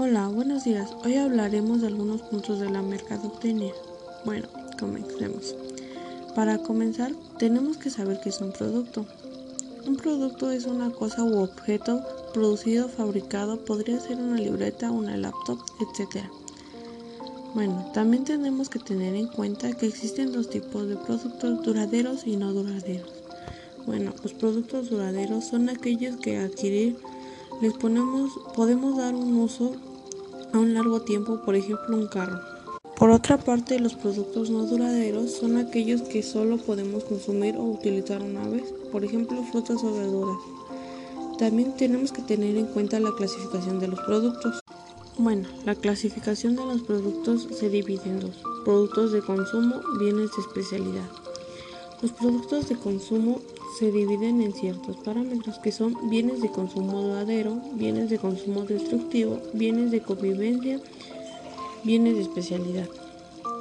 Hola, buenos días. Hoy hablaremos de algunos puntos de la mercadotecnia. Bueno, comencemos. Para comenzar, tenemos que saber qué es un producto. Un producto es una cosa u objeto producido, fabricado, podría ser una libreta, una laptop, etc. Bueno, también tenemos que tener en cuenta que existen dos tipos de productos duraderos y no duraderos. Bueno, los productos duraderos son aquellos que adquirir les ponemos, podemos dar un uso a un largo tiempo, por ejemplo un carro. Por otra parte, los productos no duraderos son aquellos que solo podemos consumir o utilizar una vez, por ejemplo frutas o verduras. También tenemos que tener en cuenta la clasificación de los productos. Bueno, la clasificación de los productos se divide en dos, productos de consumo, bienes de especialidad. Los productos de consumo se dividen en ciertos parámetros que son bienes de consumo duradero, bienes de consumo destructivo, bienes de convivencia, bienes de especialidad.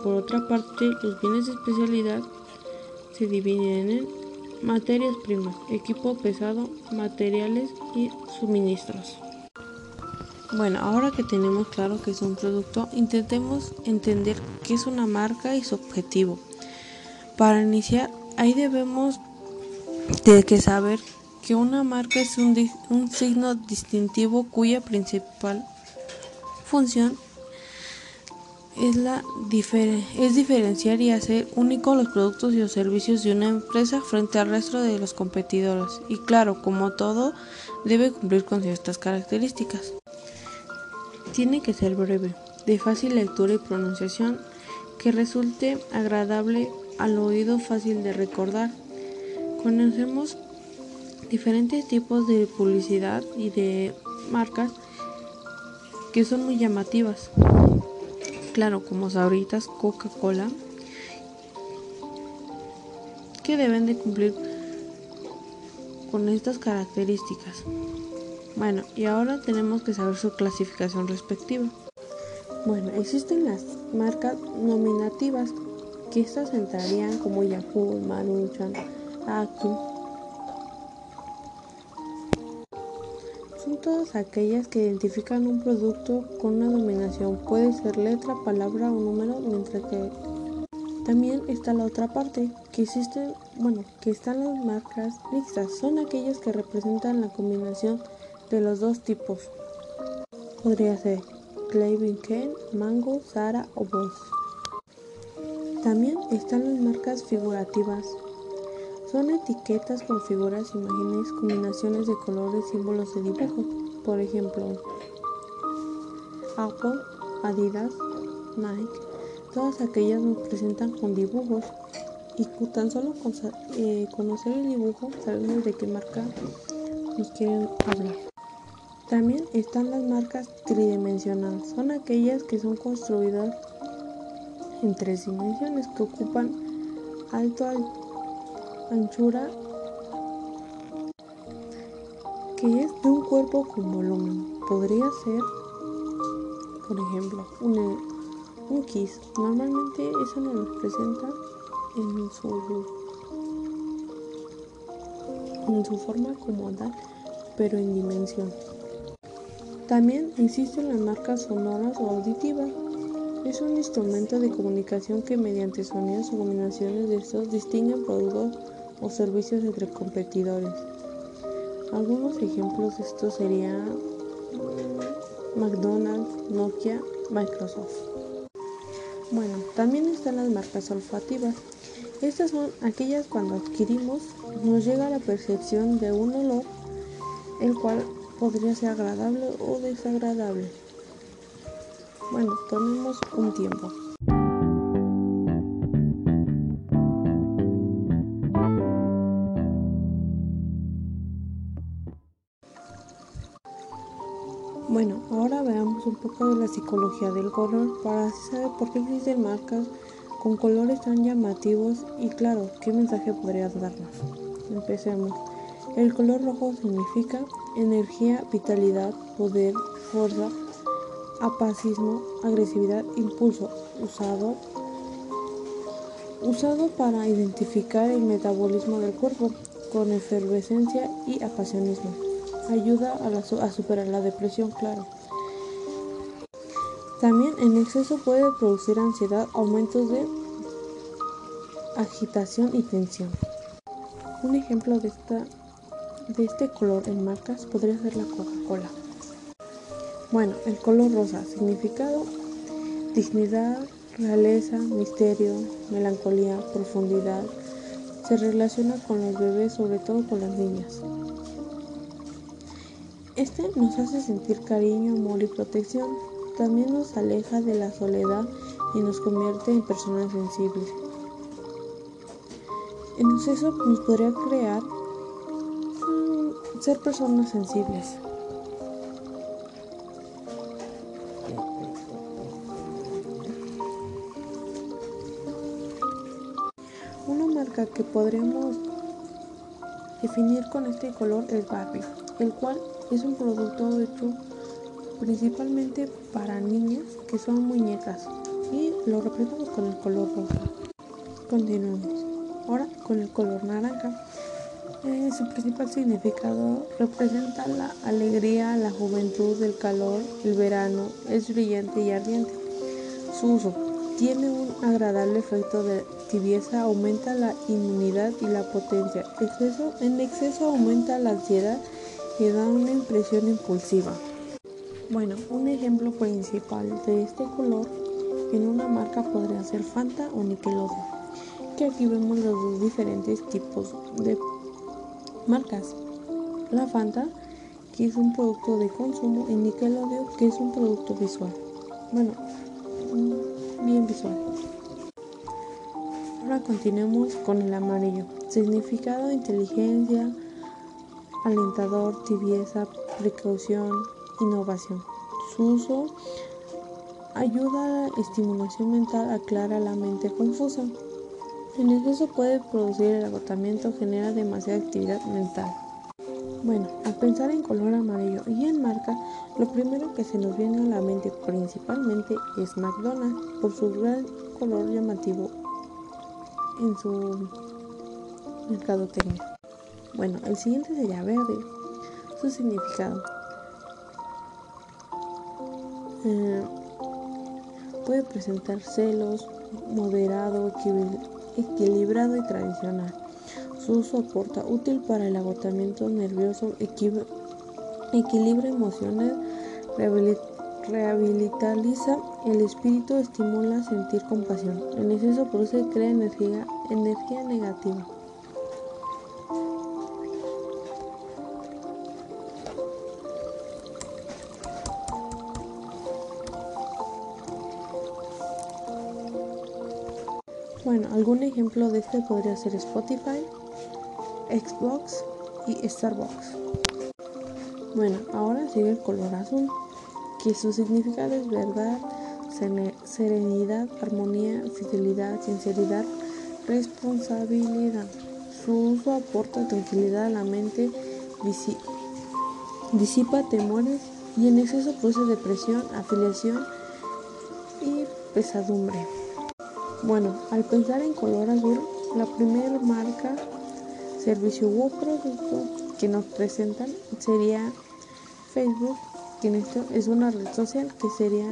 Por otra parte, los bienes de especialidad se dividen en materias primas, equipo pesado, materiales y suministros. Bueno, ahora que tenemos claro que es un producto, intentemos entender qué es una marca y su objetivo. Para iniciar, ahí debemos de que saber que una marca es un, signo distintivo cuya principal función es, es diferenciar y hacer únicos los productos y los servicios de una empresa frente al resto de los competidores. Y claro, como todo, debe cumplir con ciertas características. Tiene que ser breve, de fácil lectura y pronunciación, que resulte agradable al oído, fácil de recordar, Conocemos diferentes tipos de publicidad y de marcas que son muy llamativas. Claro, como Sabritas, Coca-Cola, que deben de cumplir con estas características. Bueno, y ahora tenemos que saber su clasificación respectiva. Bueno, existen las marcas nominativas, que estas entrarían como Yahoo, Maruchan, Aquí son todas aquellas que identifican un producto con una dominación. Puede ser letra, palabra o número, mientras que también está la otra parte, que existen, bueno, que están las marcas mixtas. Son aquellas que representan la combinación de los dos tipos. Podría ser Clavin Ken, Mango, Sara o Boss. También están las marcas figurativas, son etiquetas con figuras, imágenes, combinaciones de colores, símbolos de dibujo. Por ejemplo, Apple, Adidas, Nike, todas aquellas nos presentan con dibujos y tan solo con eh, conocer el dibujo sabemos de qué marca nos quieren hablar. También están las marcas tridimensionales, son aquellas que son construidas en tres dimensiones que ocupan alto, alto anchura que es de un cuerpo con volumen. Podría ser, por ejemplo, un, un kiss. Normalmente eso nos lo presenta en su, en su forma comodal, pero en dimensión. También existen las marcas sonoras o auditivas. Es un instrumento de comunicación que mediante sonidos o combinaciones de estos distinguen productos o servicios entre competidores. Algunos ejemplos de esto serían mm, McDonald's, Nokia, Microsoft. Bueno, también están las marcas olfativas. Estas son aquellas cuando adquirimos nos llega la percepción de un olor, el cual podría ser agradable o desagradable. Bueno, tomemos un tiempo. Ahora veamos un poco de la psicología del color para así saber por qué existen marcas con colores tan llamativos y claro, qué mensaje podría darnos. Empecemos. El color rojo significa energía, vitalidad, poder, fuerza, apacismo, agresividad, impulso, usado usado para identificar el metabolismo del cuerpo con efervescencia y apasionismo ayuda a, superar la depresión, claro. También en exceso puede producir ansiedad, aumentos de agitación y tensión. Un ejemplo de, esta, de este color en marcas podría ser la Coca-Cola. Bueno, el color rosa, significado, dignidad, realeza, misterio, melancolía, profundidad. Se relaciona con los bebés, sobre todo con las niñas. Este nos hace sentir cariño, amor y protección. También nos aleja de la soledad y nos convierte en personas sensibles. En exceso nos podría crear ser personas sensibles. Una marca que podríamos definir con este color es Barbie, el cual es un producto hecho principalmente para niñas que son muñecas y lo representamos con el color rosa. Continuamos. Ahora con el color naranja. Eh, su principal significado representa la alegría, la juventud, el calor, el verano, es brillante y ardiente. Su uso tiene un agradable efecto de tibieza, aumenta la inmunidad y la potencia. En exceso aumenta la ansiedad y da una impresión impulsiva. Bueno, un ejemplo principal de este color en una marca podría ser Fanta o Nickelodeon que aquí vemos los dos diferentes tipos de marcas. La Fanta, que es un producto de consumo, y Nickelodeon, que es un producto visual. Bueno, bien visual. Ahora continuemos con el amarillo. Significado, inteligencia, alentador, tibieza, precaución, innovación. Su uso ayuda a la estimulación mental, aclara la mente confusa. En exceso puede producir el agotamiento, genera demasiada actividad mental. Bueno, al pensar en color amarillo y en marca, lo primero que se nos viene a la mente principalmente es McDonald's por su gran color llamativo en su mercadotecnia. Bueno, el siguiente sería verde. Su significado. Eh, puede presentar celos, moderado, equilibrado y tradicional. Su uso aporta útil para el agotamiento nervioso, equilibra emociones, rehabilitaliza el espíritu, estimula sentir compasión. En exceso produce crea energía negativa. Bueno, algún ejemplo de este podría ser Spotify, Xbox y Starbucks. Bueno, ahora sigue el color azul, que su significado es verdad, serenidad, armonía, fidelidad, sinceridad, responsabilidad. Su uso aporta tranquilidad a la mente, disipa temores y en exceso produce depresión, afiliación y pesadumbre. Bueno, al pensar en color azul, la primera marca, servicio u producto que nos presentan sería Facebook, que en esto es una red social que sería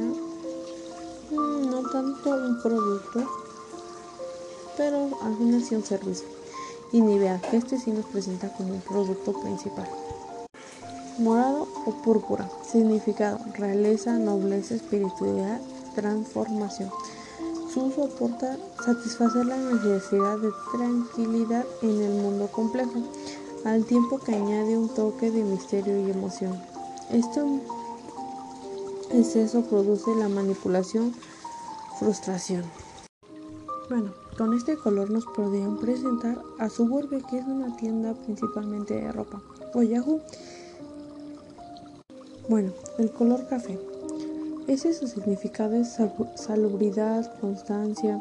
mm, no tanto un producto, pero al final sí un servicio. Y Nivea, que este sí nos presenta como un producto principal. Morado o púrpura, significado, realeza, nobleza, espiritualidad, transformación. Uso aporta satisfacer la necesidad de tranquilidad en el mundo complejo, al tiempo que añade un toque de misterio y emoción. Este exceso produce la manipulación, frustración. Bueno, con este color nos podrían presentar a Suburbia, que es una tienda principalmente de ropa, o Yahoo. Bueno, el color café. Ese su significado es salubridad, constancia,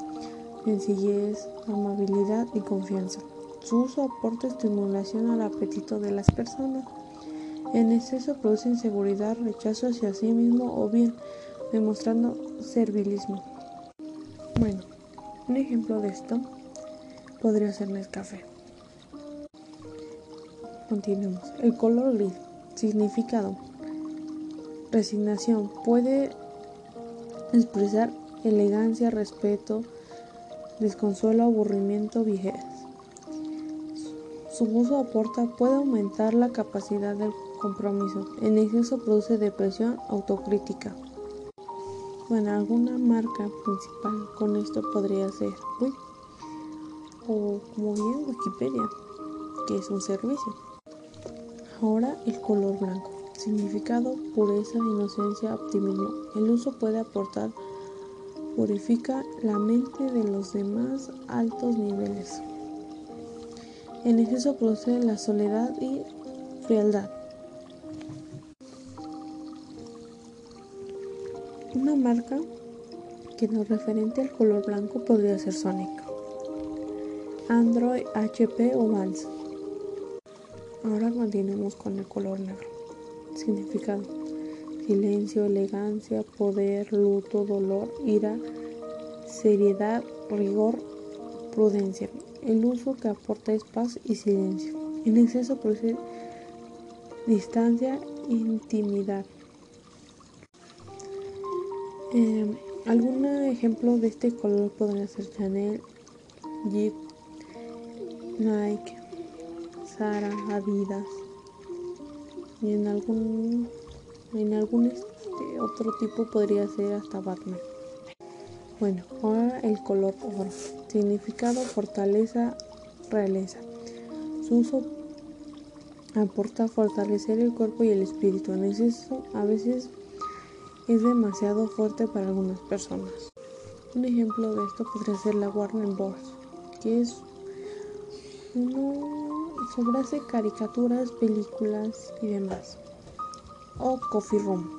sencillez, amabilidad y confianza. Su uso aporta estimulación al apetito de las personas. En exceso produce inseguridad, rechazo hacia sí mismo o bien demostrando servilismo. Bueno, un ejemplo de esto podría ser café. Continuemos. El color gris. Significado resignación puede expresar elegancia, respeto, desconsuelo, aburrimiento, viejez. Su uso aporta puede aumentar la capacidad del compromiso. En exceso produce depresión, autocrítica. Bueno, alguna marca principal con esto podría ser o como bien Wikipedia, que es un servicio. Ahora el color blanco. Significado, pureza, inocencia, optimismo. El uso puede aportar, purifica la mente de los demás altos niveles. En exceso produce la soledad y frialdad. Una marca que nos referente al color blanco podría ser Sonic, Android, HP o Vans. Ahora continuemos con el color negro. Significado. Silencio, elegancia, poder, luto, dolor, ira, seriedad, rigor, prudencia. El uso que aporta es paz y silencio. En exceso produce distancia, intimidad. Eh, algún ejemplo de este color podría ser Chanel, Jeep, Nike, Zara, Adidas en algún en algún este, otro tipo podría ser hasta Batman. Bueno, ahora el color oro. Significado fortaleza, realeza. Su uso aporta fortalecer el cuerpo y el espíritu. En exceso a veces es demasiado fuerte para algunas personas. Un ejemplo de esto podría ser la Warner Bros., que es uno sobre hace caricaturas, películas y demás. O Coffee Room.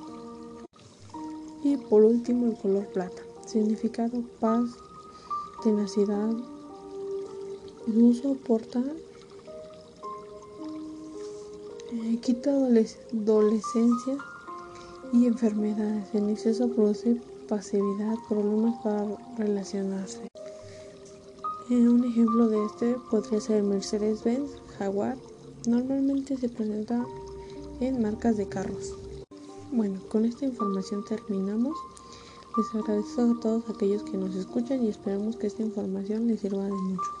Y por último el color plata. Significado paz, tenacidad. Uso aporta eh, quita adolescencia y enfermedades. En exceso produce pasividad, problemas para relacionarse. Eh, un ejemplo de este podría ser Mercedes-Benz, Jaguar. Normalmente se presenta en marcas de carros. Bueno, con esta información terminamos. Les agradezco a todos aquellos que nos escuchan y esperamos que esta información les sirva de mucho.